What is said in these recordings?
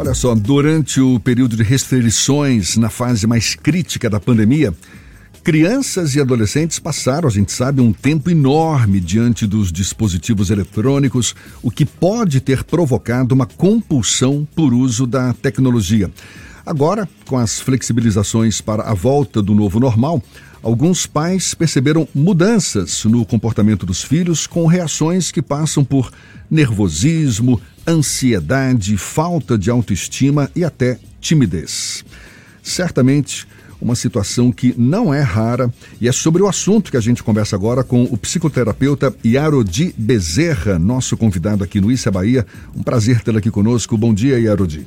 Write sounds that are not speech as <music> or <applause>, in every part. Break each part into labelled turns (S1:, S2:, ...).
S1: Olha só, durante o período de restrições, na fase mais crítica da pandemia, crianças e adolescentes passaram, a gente sabe, um tempo enorme diante dos dispositivos eletrônicos, o que pode ter provocado uma compulsão por uso da tecnologia. Agora, com as flexibilizações para a volta do novo normal, alguns pais perceberam mudanças no comportamento dos filhos com reações que passam por nervosismo, ansiedade, falta de autoestima e até timidez. Certamente, uma situação que não é rara e é sobre o assunto que a gente conversa agora com o psicoterapeuta Yarodi Bezerra, nosso convidado aqui no Issa Bahia. Um prazer tê-lo aqui conosco. Bom dia, Yarodi.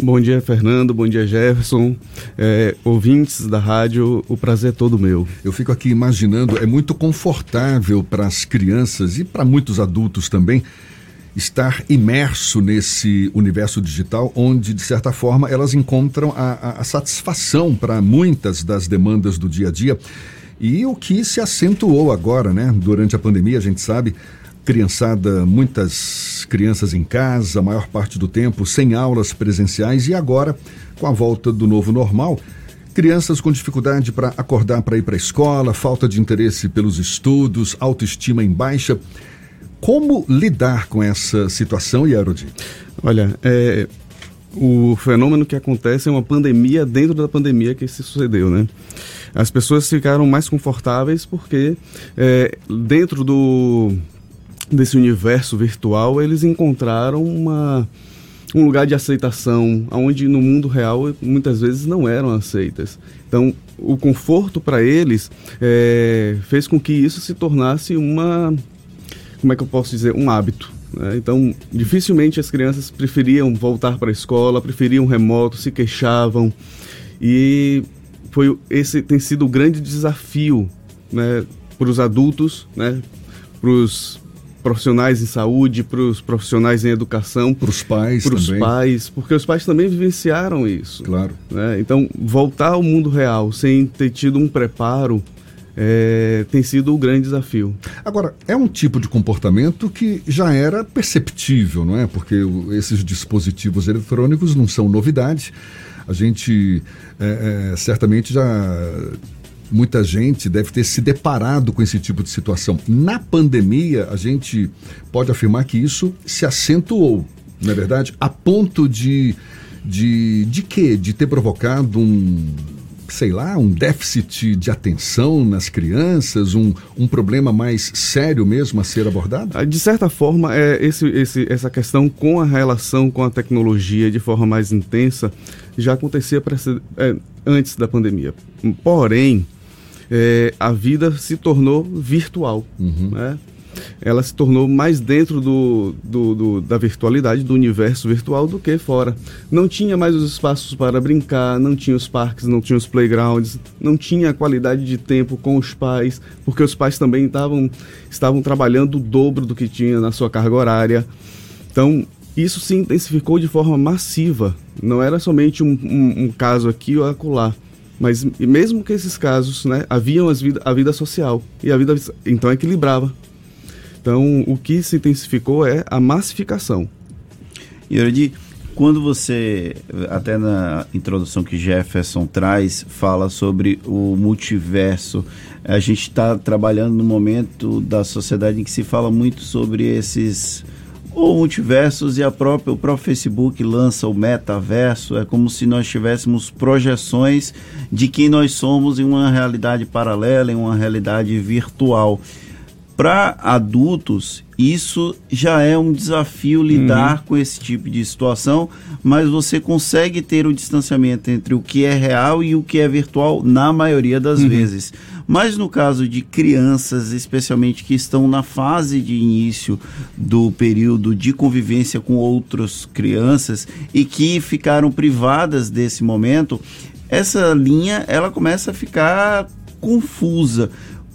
S2: Bom dia, Fernando. Bom dia, Jefferson. É, ouvintes da rádio, o prazer é todo meu.
S1: Eu fico aqui imaginando, é muito confortável para as crianças e para muitos adultos também estar imerso nesse universo digital, onde, de certa forma, elas encontram a, a, a satisfação para muitas das demandas do dia a dia. E o que se acentuou agora, né? Durante a pandemia, a gente sabe, criançada, muitas crianças em casa, a maior parte do tempo sem aulas presenciais e agora, com a volta do novo normal, crianças com dificuldade para acordar para ir para a escola, falta de interesse pelos estudos, autoestima em baixa. Como lidar com essa situação, Yarodi?
S2: Olha, é, o fenômeno que acontece é uma pandemia dentro da pandemia que se sucedeu, né? As pessoas ficaram mais confortáveis porque é, dentro do desse universo virtual, eles encontraram uma, um lugar de aceitação, onde no mundo real muitas vezes não eram aceitas. Então, o conforto para eles é, fez com que isso se tornasse uma, como é que eu posso dizer, um hábito. Né? Então, dificilmente as crianças preferiam voltar para a escola, preferiam remoto, se queixavam e foi esse tem sido o grande desafio, né, para os adultos, né, para os profissionais em saúde, para os profissionais em educação,
S1: para os pais
S2: para os pais, porque os pais também vivenciaram isso.
S1: Claro.
S2: Né? Então, voltar ao mundo real sem ter tido um preparo é, tem sido o grande desafio.
S1: Agora, é um tipo de comportamento que já era perceptível, não é? Porque esses dispositivos eletrônicos não são novidade. A gente é, é, certamente já muita gente deve ter se deparado com esse tipo de situação. Na pandemia, a gente pode afirmar que isso se acentuou, não é verdade? A ponto de, de, de quê? De ter provocado um, sei lá, um déficit de atenção nas crianças, um, um problema mais sério mesmo a ser abordado?
S2: Ah, de certa forma, é, esse, esse, essa questão com a relação com a tecnologia de forma mais intensa já acontecia é, antes da pandemia. Porém, é, a vida se tornou virtual. Uhum. Né? Ela se tornou mais dentro do, do, do, da virtualidade, do universo virtual, do que fora. Não tinha mais os espaços para brincar, não tinha os parques, não tinha os playgrounds, não tinha a qualidade de tempo com os pais, porque os pais também estavam, estavam trabalhando o dobro do que tinha na sua carga horária. Então, isso se intensificou de forma massiva. Não era somente um, um, um caso aqui ou acolá. Mas mesmo que esses casos, né, haviam as vida, a vida social e a vida então equilibrava. Então, o que se intensificou é a massificação.
S3: Yorodi, quando você, até na introdução que Jefferson traz, fala sobre o multiverso, a gente está trabalhando no momento da sociedade em que se fala muito sobre esses ou multiversos e a própria, o próprio Facebook lança o metaverso, é como se nós tivéssemos projeções de quem nós somos em uma realidade paralela, em uma realidade virtual. Para adultos, isso já é um desafio lidar uhum. com esse tipo de situação, mas você consegue ter o distanciamento entre o que é real e o que é virtual na maioria das uhum. vezes. Mas no caso de crianças, especialmente que estão na fase de início do período de convivência com outras crianças e que ficaram privadas desse momento, essa linha ela começa a ficar confusa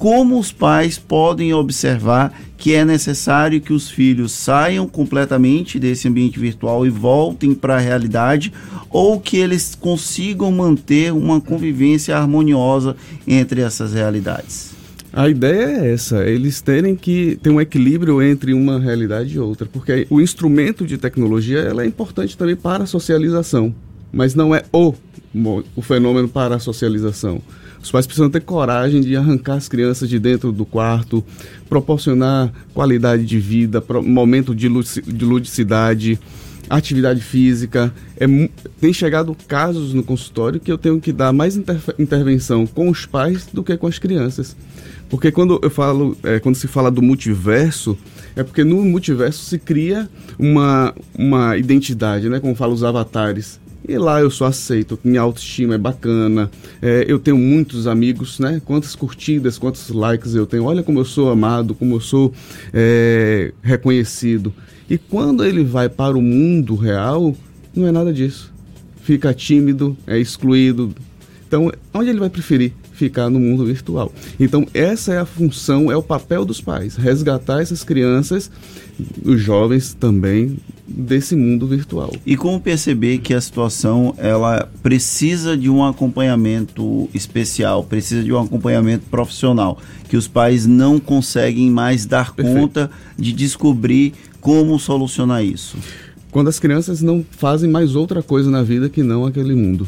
S3: como os pais podem observar que é necessário que os filhos saiam completamente desse ambiente virtual e voltem para a realidade, ou que eles consigam manter uma convivência harmoniosa entre essas realidades?
S2: A ideia é essa, eles terem que ter um equilíbrio entre uma realidade e outra, porque o instrumento de tecnologia ela é importante também para a socialização, mas não é o, o fenômeno para a socialização. Os pais precisam ter coragem de arrancar as crianças de dentro do quarto, proporcionar qualidade de vida, momento de ludicidade, atividade física. É, tem chegado casos no consultório que eu tenho que dar mais inter, intervenção com os pais do que com as crianças. Porque quando eu falo, é, quando se fala do multiverso, é porque no multiverso se cria uma, uma identidade, né? Como fala os avatares. E lá eu sou aceito, minha autoestima é bacana, é, eu tenho muitos amigos, né? Quantas curtidas, quantos likes eu tenho. Olha como eu sou amado, como eu sou é, reconhecido. E quando ele vai para o mundo real, não é nada disso. Fica tímido, é excluído. Então, onde ele vai preferir? Ficar no mundo virtual. Então, essa é a função, é o papel dos pais, resgatar essas crianças, os jovens também, desse mundo virtual.
S3: E como perceber que a situação ela precisa de um acompanhamento especial, precisa de um acompanhamento profissional, que os pais não conseguem mais dar Perfeito. conta de descobrir como solucionar isso?
S2: Quando as crianças não fazem mais outra coisa na vida que não aquele mundo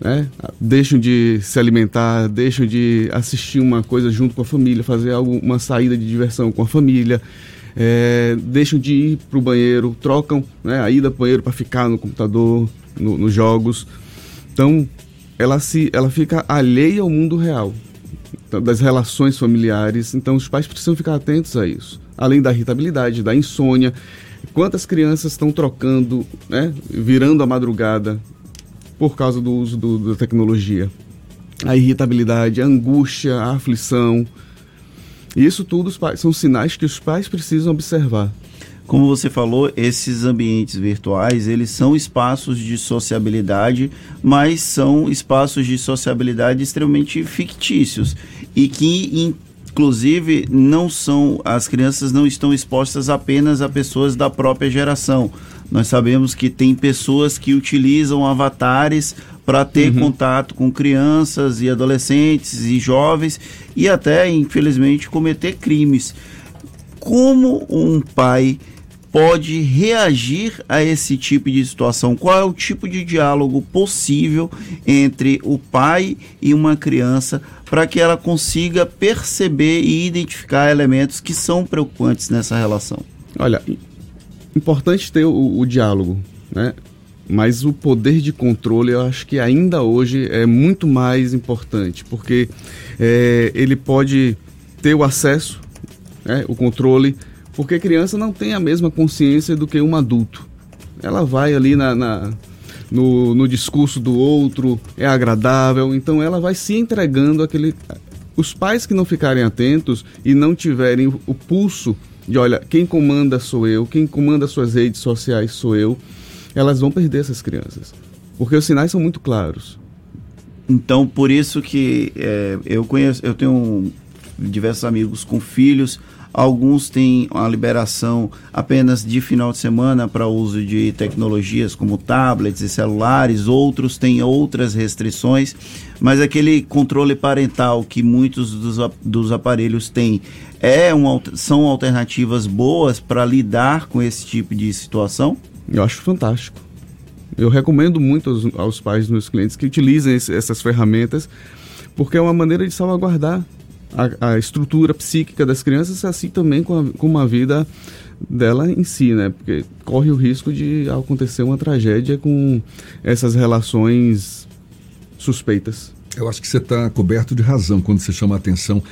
S2: né? deixam de se alimentar, deixam de assistir uma coisa junto com a família, fazer algo, uma saída de diversão com a família, é, deixam de ir para o banheiro, trocam né, a ida para o banheiro para ficar no computador, no, nos jogos. Então, ela, se, ela fica alheia ao mundo real, então, das relações familiares. Então, os pais precisam ficar atentos a isso. Além da irritabilidade, da insônia. Quantas crianças estão trocando, né, virando a madrugada por causa do uso do, da tecnologia. A irritabilidade, a angústia, a aflição. Isso tudo são sinais que os pais precisam observar.
S3: Como você falou, esses ambientes virtuais, eles são espaços de sociabilidade, mas são espaços de sociabilidade extremamente fictícios e que inclusive não são as crianças não estão expostas apenas a pessoas da própria geração. Nós sabemos que tem pessoas que utilizam avatares para ter uhum. contato com crianças e adolescentes e jovens e até, infelizmente, cometer crimes. Como um pai pode reagir a esse tipo de situação? Qual é o tipo de diálogo possível entre o pai e uma criança para que ela consiga perceber e identificar elementos que são preocupantes nessa relação?
S2: Olha, importante ter o, o diálogo, né? Mas o poder de controle eu acho que ainda hoje é muito mais importante, porque é, ele pode ter o acesso, né, o controle, porque a criança não tem a mesma consciência do que um adulto. Ela vai ali na, na no, no discurso do outro, é agradável, então ela vai se entregando aquele. Os pais que não ficarem atentos e não tiverem o pulso de olha, quem comanda sou eu, quem comanda suas redes sociais sou eu, elas vão perder essas crianças. Porque os sinais são muito claros.
S3: Então, por isso que é, eu conheço, eu tenho diversos amigos com filhos, alguns têm a liberação apenas de final de semana para uso de tecnologias como tablets e celulares, outros têm outras restrições, mas aquele controle parental que muitos dos, dos aparelhos têm é um, são alternativas boas para lidar com esse tipo de situação?
S2: Eu acho fantástico. Eu recomendo muito aos, aos pais dos meus clientes que utilizem esse, essas ferramentas, porque é uma maneira de salvaguardar a, a, estrutura psíquica das crianças, assim também com, a, com a vida dela em si, né? Porque corre o risco de acontecer uma tragédia com essas relações suspeitas.
S1: Eu acho que você está coberto de razão quando você chama a atenção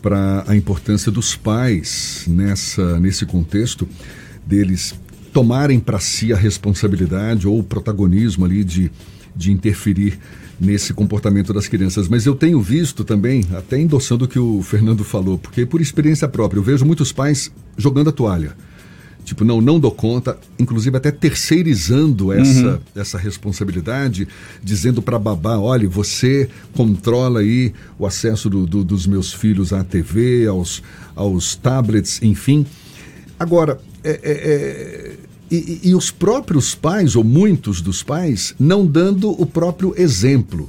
S1: para a importância dos pais nessa nesse contexto deles tomarem para si a responsabilidade ou o protagonismo ali de, de interferir nesse comportamento das crianças. Mas eu tenho visto também, até endossando o que o Fernando falou, porque por experiência própria, eu vejo muitos pais jogando a toalha Tipo, não, não dou conta, inclusive até terceirizando essa, uhum. essa responsabilidade, dizendo para babá, olha, você controla aí o acesso do, do, dos meus filhos à TV, aos, aos tablets, enfim. Agora, é, é, é, e, e os próprios pais, ou muitos dos pais, não dando o próprio exemplo.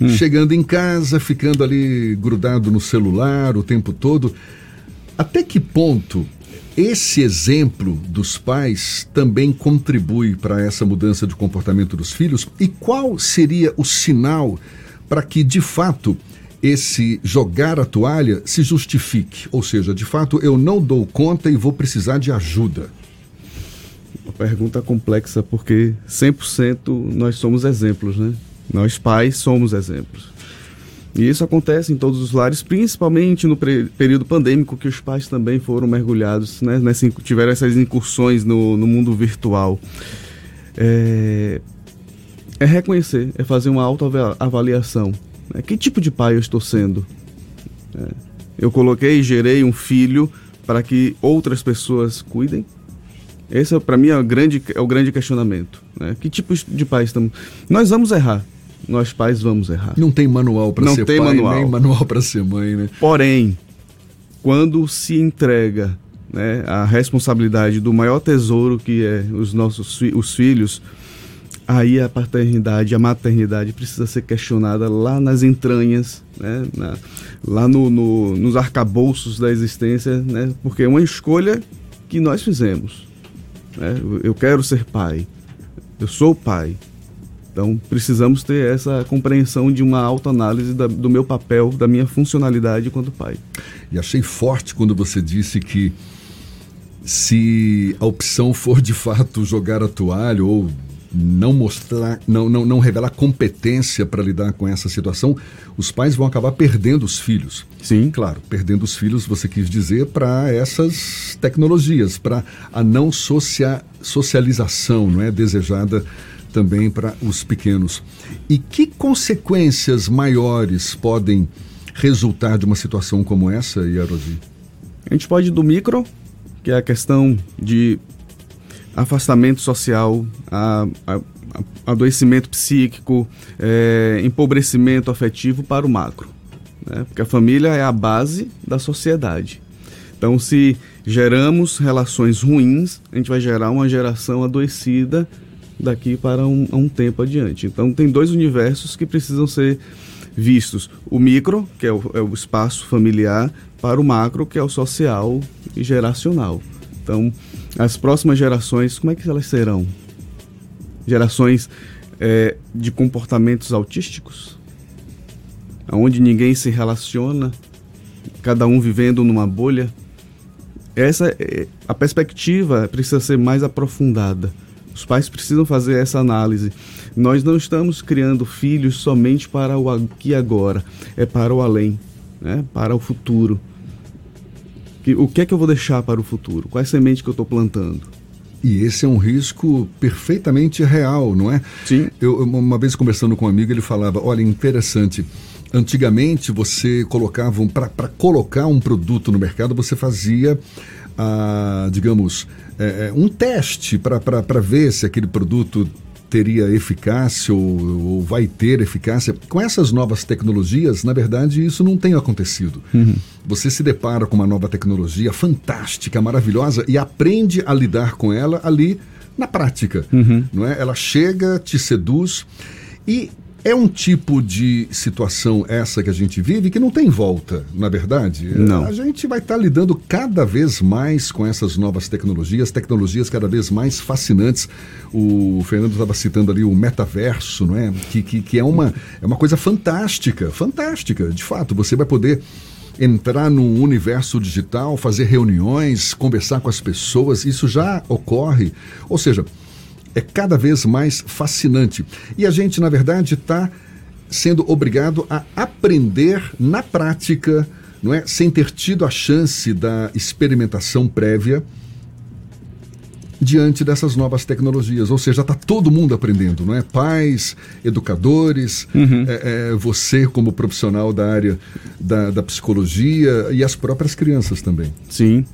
S1: hum. chegando em casa, ficando ali grudado no celular o tempo todo. Até que ponto esse exemplo dos pais também contribui para essa mudança de comportamento dos filhos? E qual seria o sinal para que, de fato, esse jogar a toalha se justifique? Ou seja, de fato, eu não dou conta e vou precisar de ajuda.
S2: Pergunta complexa, porque 100% nós somos exemplos, né? Nós pais somos exemplos. E isso acontece em todos os lares, principalmente no período pandêmico, que os pais também foram mergulhados, né, nessa, tiveram essas incursões no, no mundo virtual. É, é, reconhecer, é fazer uma autoavaliação. Né? Que tipo de pai eu estou sendo? É, eu coloquei e gerei um filho para que outras pessoas cuidem? Esse, para mim, é o grande, é o grande questionamento. Né? Que tipo de pai estamos... Nós vamos errar nós pais vamos errar.
S1: Não tem manual para ser
S2: tem
S1: pai,
S2: manual.
S1: nem manual para ser mãe, né?
S2: Porém, quando se entrega né, a responsabilidade do maior tesouro que é os nossos os filhos, aí a paternidade, a maternidade precisa ser questionada lá nas entranhas, né, na, lá no, no, nos arcabouços da existência, né, porque é uma escolha que nós fizemos. Né? Eu quero ser pai, eu sou pai, então, precisamos ter essa compreensão de uma autoanálise da, do meu papel, da minha funcionalidade enquanto pai.
S1: E achei forte quando você disse que se a opção for de fato jogar a toalha ou não mostrar, não, não, não revelar competência para lidar com essa situação, os pais vão acabar perdendo os filhos.
S2: Sim.
S1: Claro, perdendo os filhos, você quis dizer, para essas tecnologias, para a não socia, socialização não é, desejada também para os pequenos. E que consequências maiores podem resultar de uma situação como essa, Yarosi?
S2: A gente pode ir do micro, que é a questão de afastamento social, a, a, a adoecimento psíquico, é, empobrecimento afetivo para o macro. Né? Porque a família é a base da sociedade. Então, se geramos relações ruins, a gente vai gerar uma geração adoecida daqui para um, um tempo adiante. Então, tem dois universos que precisam ser vistos: o micro, que é o, é o espaço familiar, para o macro, que é o social e geracional. Então, as próximas gerações, como é que elas serão? Gerações é, de comportamentos autísticos, onde ninguém se relaciona, cada um vivendo numa bolha. Essa é, a perspectiva precisa ser mais aprofundada. Os pais precisam fazer essa análise. Nós não estamos criando filhos somente para o aqui e agora, é para o além, né? para o futuro. O que é que eu vou deixar para o futuro? Qual é a semente que eu estou plantando?
S1: E esse é um risco perfeitamente real, não é?
S2: Sim.
S1: Eu, uma vez conversando com um amigo, ele falava: olha, interessante. Antigamente você colocava, para colocar um produto no mercado, você fazia, ah, digamos, é, é, um teste para ver se aquele produto teria eficácia ou, ou, vai ter eficácia. Com essas novas tecnologias, na verdade, isso não tem acontecido. Uhum. Você se depara com uma nova tecnologia fantástica, maravilhosa e aprende a lidar com ela ali na prática. Uhum. Não é? Ela chega, te seduz e é um tipo de situação essa que a gente vive que não tem volta, na verdade.
S2: Não.
S1: A gente vai estar tá lidando cada vez mais com essas novas tecnologias, tecnologias cada vez mais fascinantes. O Fernando estava citando ali o metaverso, não é? Que, que, que é, uma, é uma coisa fantástica, fantástica. De fato, você vai poder entrar num universo digital, fazer reuniões, conversar com as pessoas, isso já ocorre. Ou seja, é cada vez mais fascinante. E a gente, na verdade, está sendo obrigado a aprender na prática, não é? Sem ter tido a chance da experimentação prévia diante dessas novas tecnologias. Ou seja, está todo mundo aprendendo, não é? Pais, educadores, uhum. é, é, você como profissional da área da, da psicologia e as próprias crianças também.
S2: Sim.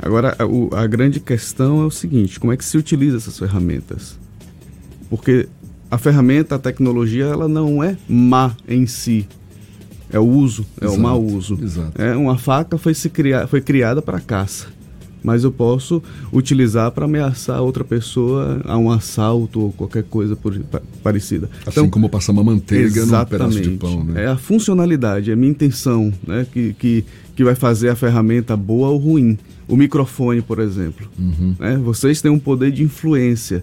S2: Agora, a, a grande questão é o seguinte: como é que se utiliza essas ferramentas? Porque a ferramenta, a tecnologia, ela não é má em si. É o uso, é exato, o mau uso.
S1: Exato.
S2: É, uma faca foi, se criar, foi criada para caça. Mas eu posso utilizar para ameaçar outra pessoa a um assalto ou qualquer coisa por, parecida.
S1: Assim então, como passar uma manteiga num pedaço de pão. Né?
S2: É a funcionalidade, é a minha intenção né, que, que, que vai fazer a ferramenta boa ou ruim. O microfone, por exemplo. Uhum. Né, vocês têm um poder de influência,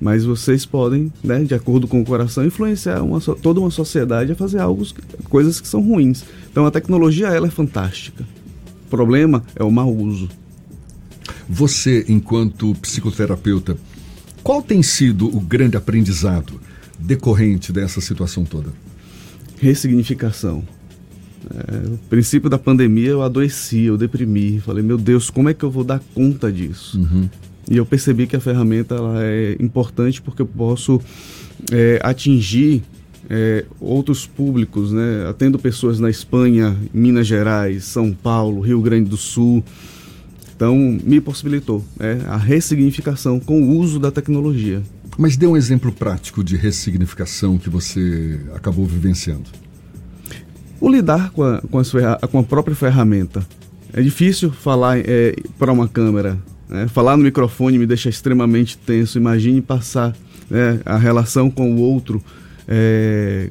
S2: mas vocês podem, né, de acordo com o coração, influenciar uma, toda uma sociedade a fazer algo, coisas que são ruins. Então a tecnologia ela é fantástica. O problema é o mau uso.
S1: Você, enquanto psicoterapeuta, qual tem sido o grande aprendizado decorrente dessa situação toda?
S2: Ressignificação. É, no princípio da pandemia eu adoeci, eu deprimi, falei, meu Deus, como é que eu vou dar conta disso? Uhum. E eu percebi que a ferramenta ela é importante porque eu posso é, atingir é, outros públicos, né? Atendo pessoas na Espanha, Minas Gerais, São Paulo, Rio Grande do Sul, então, me possibilitou é, a ressignificação com o uso da tecnologia.
S1: Mas dê um exemplo prático de ressignificação que você acabou vivenciando.
S2: O lidar com a, com a, com a própria ferramenta. É difícil falar é, para uma câmera. Né? Falar no microfone me deixa extremamente tenso. Imagine passar né, a relação com o outro é,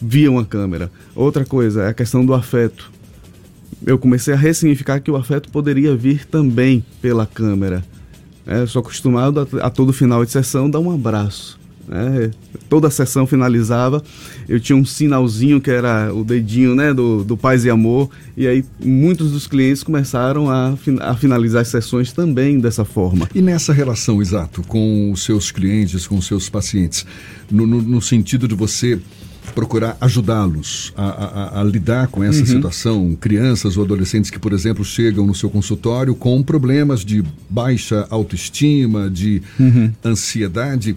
S2: via uma câmera. Outra coisa é a questão do afeto eu comecei a ressignificar que o afeto poderia vir também pela câmera. É, sou acostumado a, a, todo final de sessão dar um abraço. Né? Toda a sessão finalizava, eu tinha um sinalzinho que era o dedinho né, do, do Paz e Amor, e aí muitos dos clientes começaram a, a finalizar as sessões também dessa forma.
S1: E nessa relação, exato, com os seus clientes, com os seus pacientes, no, no, no sentido de você procurar ajudá-los a, a, a, lidar com essa uhum. situação. Crianças ou adolescentes que, por exemplo, chegam no seu consultório com problemas de baixa autoestima, de uhum. ansiedade.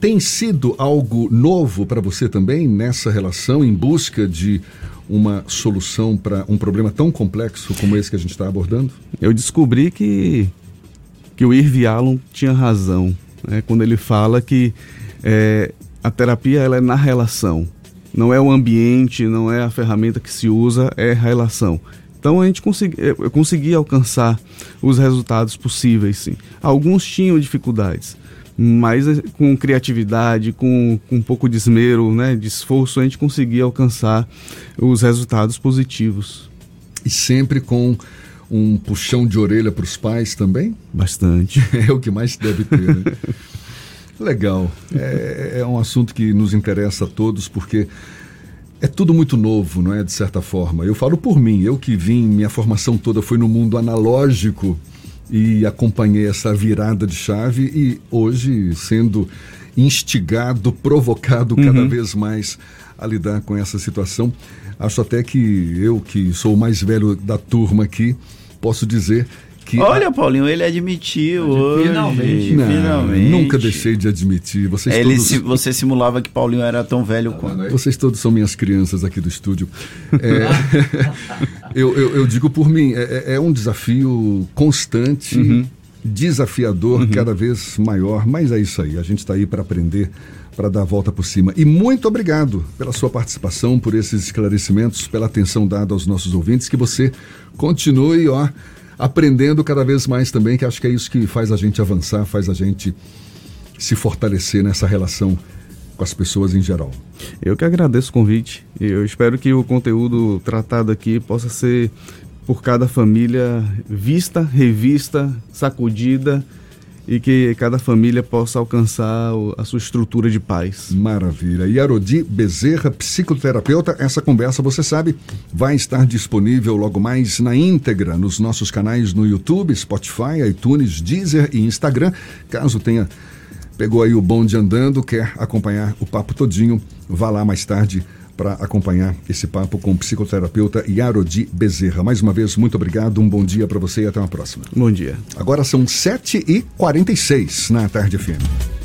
S1: Tem sido algo novo para você também nessa relação, em busca de uma solução para um problema tão complexo como esse que a gente está abordando?
S2: Eu descobri que, que o Irv Allen tinha razão né, quando ele fala que é, a terapia ela é na relação. Não é o ambiente, não é a ferramenta que se usa, é a relação. Então a gente consegui, eu consegui alcançar os resultados possíveis, sim. Alguns tinham dificuldades, mas eh, com criatividade, com, com um pouco de esmero, né, de esforço, a gente conseguia alcançar os resultados positivos.
S1: E sempre com um puxão de orelha para os pais também?
S2: Bastante. <laughs>
S1: É o que mais deve ter, né? <laughs> Legal. É, é um assunto que nos interessa a todos porque é tudo muito novo, não é? De certa forma. Eu falo por mim, eu que vim, minha formação toda foi no mundo analógico e acompanhei essa virada de chave e hoje sendo instigado, <laughs> provocado cada uhum. vez mais a lidar com essa situação. Acho até que eu, que sou o mais velho da turma aqui, posso dizer
S3: que Olha, Paulinho, ele admitiu hoje.
S1: Finalmente. Não, finalmente. Nunca deixei de admitir. Vocês
S3: ele todos... você simulava que Paulinho era tão velho tá quanto.
S1: Vocês todos são minhas crianças aqui do estúdio. É, <laughs> eu, eu, eu, digo por mim, é, é, é um desafio constante, uhum. desafiador, uhum. cada vez maior, mas é isso aí. A gente está aí para aprender para dar a volta por cima. E muito obrigado pela sua participação, por esses esclarecimentos, pela atenção dada aos nossos ouvintes. Que você continue, ó, aprendendo cada vez mais também, que acho que é isso que faz a gente avançar, faz a gente se fortalecer nessa relação com as pessoas em geral.
S2: Eu que agradeço o convite. Eu espero que o conteúdo tratado aqui possa ser por cada família vista, revista, sacudida e que cada família possa alcançar a sua estrutura de paz.
S1: Maravilha. E Bezerra, psicoterapeuta, essa conversa, você sabe, vai estar disponível logo mais na íntegra nos nossos canais no YouTube, Spotify, iTunes, Deezer e Instagram. Caso tenha pegou aí o bonde andando, quer acompanhar o papo todinho, vá lá mais tarde para acompanhar esse papo com o psicoterapeuta Yarodi Bezerra. Mais uma vez, muito obrigado, um bom dia para você e até uma próxima.
S2: Bom dia.
S1: Agora são 7h46 na Tarde FM.